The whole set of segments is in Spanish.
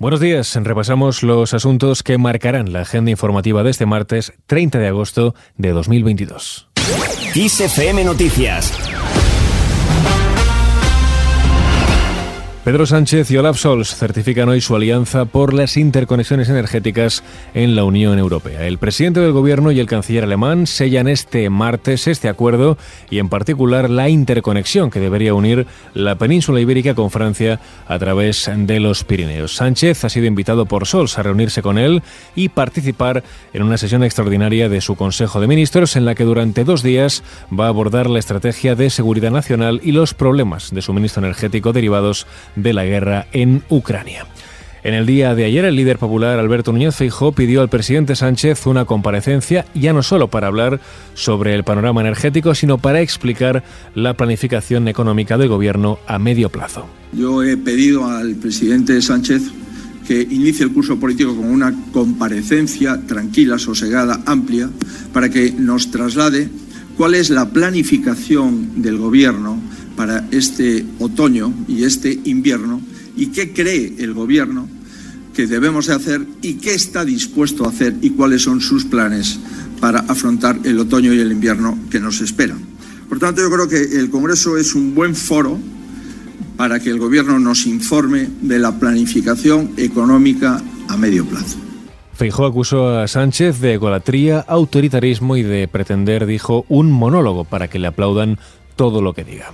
Buenos días, repasamos los asuntos que marcarán la agenda informativa de este martes 30 de agosto de 2022. ISFM Noticias Pedro Sánchez y Olaf Scholz certifican hoy su alianza por las interconexiones energéticas en la Unión Europea. El presidente del gobierno y el canciller alemán sellan este martes este acuerdo y en particular la interconexión que debería unir la península ibérica con Francia a través de los Pirineos. Sánchez ha sido invitado por Scholz a reunirse con él y participar en una sesión extraordinaria de su Consejo de Ministros en la que durante dos días va a abordar la estrategia de seguridad nacional y los problemas de suministro energético derivados de la guerra en Ucrania. En el día de ayer, el líder popular Alberto Núñez Feijó pidió al presidente Sánchez una comparecencia, ya no solo para hablar sobre el panorama energético, sino para explicar la planificación económica del gobierno a medio plazo. Yo he pedido al presidente Sánchez que inicie el curso político con una comparecencia tranquila, sosegada, amplia, para que nos traslade cuál es la planificación del gobierno para este otoño y este invierno y qué cree el Gobierno que debemos de hacer y qué está dispuesto a hacer y cuáles son sus planes para afrontar el otoño y el invierno que nos esperan. Por tanto, yo creo que el Congreso es un buen foro para que el Gobierno nos informe de la planificación económica a medio plazo. Feijó acusó a Sánchez de egolatría, autoritarismo y de pretender, dijo, un monólogo para que le aplaudan todo lo que diga.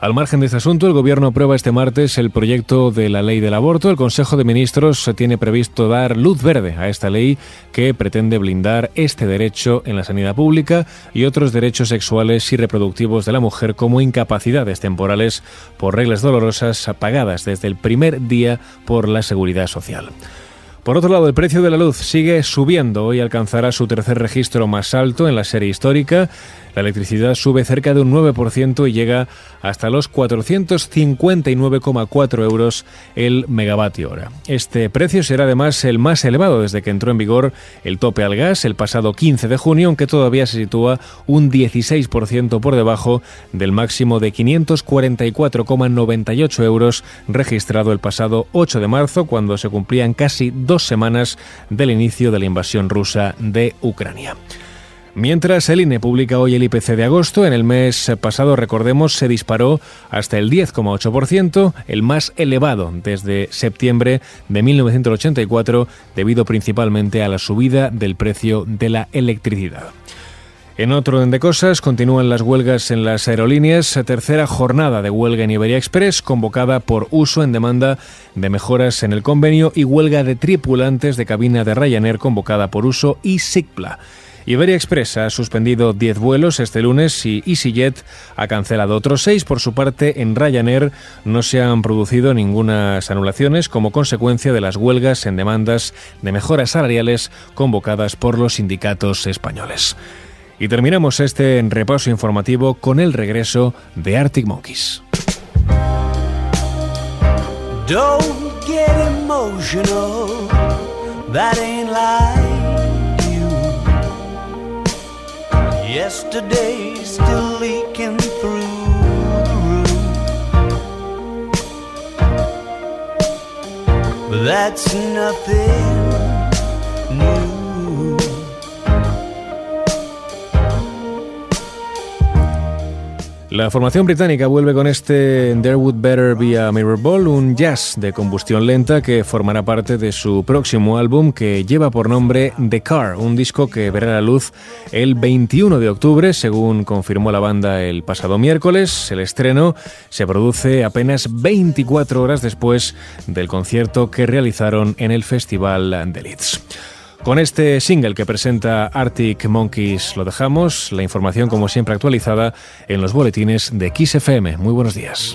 Al margen de este asunto, el Gobierno aprueba este martes el proyecto de la ley del aborto. El Consejo de Ministros tiene previsto dar luz verde a esta ley que pretende blindar este derecho en la sanidad pública y otros derechos sexuales y reproductivos de la mujer como incapacidades temporales por reglas dolorosas pagadas desde el primer día por la seguridad social. Por otro lado, el precio de la luz sigue subiendo. Hoy alcanzará su tercer registro más alto en la serie histórica. La electricidad sube cerca de un 9% y llega hasta los 459,4 euros el megavatio hora. Este precio será además el más elevado desde que entró en vigor el tope al gas el pasado 15 de junio, aunque todavía se sitúa un 16% por debajo del máximo de 544,98 euros registrado el pasado 8 de marzo, cuando se cumplían casi dos semanas del inicio de la invasión rusa de Ucrania. Mientras el INE publica hoy el IPC de agosto, en el mes pasado, recordemos, se disparó hasta el 10,8%, el más elevado desde septiembre de 1984, debido principalmente a la subida del precio de la electricidad. En otro orden de cosas, continúan las huelgas en las aerolíneas, tercera jornada de huelga en Iberia Express, convocada por uso en demanda de mejoras en el convenio y huelga de tripulantes de cabina de Ryanair, convocada por uso y SIGPLA. Iberia Express ha suspendido 10 vuelos este lunes y EasyJet ha cancelado otros 6. Por su parte, en Ryanair no se han producido ninguna anulaciones como consecuencia de las huelgas en demandas de mejoras salariales convocadas por los sindicatos españoles. Y terminamos este repaso informativo con el regreso de Arctic Monkeys. Yesterday still leaking through the roof. That's nothing new. La formación británica vuelve con este There Would Better Be a Mirror Ball, un jazz de combustión lenta que formará parte de su próximo álbum que lleva por nombre The Car, un disco que verá la luz el 21 de octubre, según confirmó la banda el pasado miércoles. El estreno se produce apenas 24 horas después del concierto que realizaron en el Festival de Leeds. Con este single que presenta Arctic Monkeys lo dejamos. La información, como siempre, actualizada en los boletines de Kiss FM. Muy buenos días.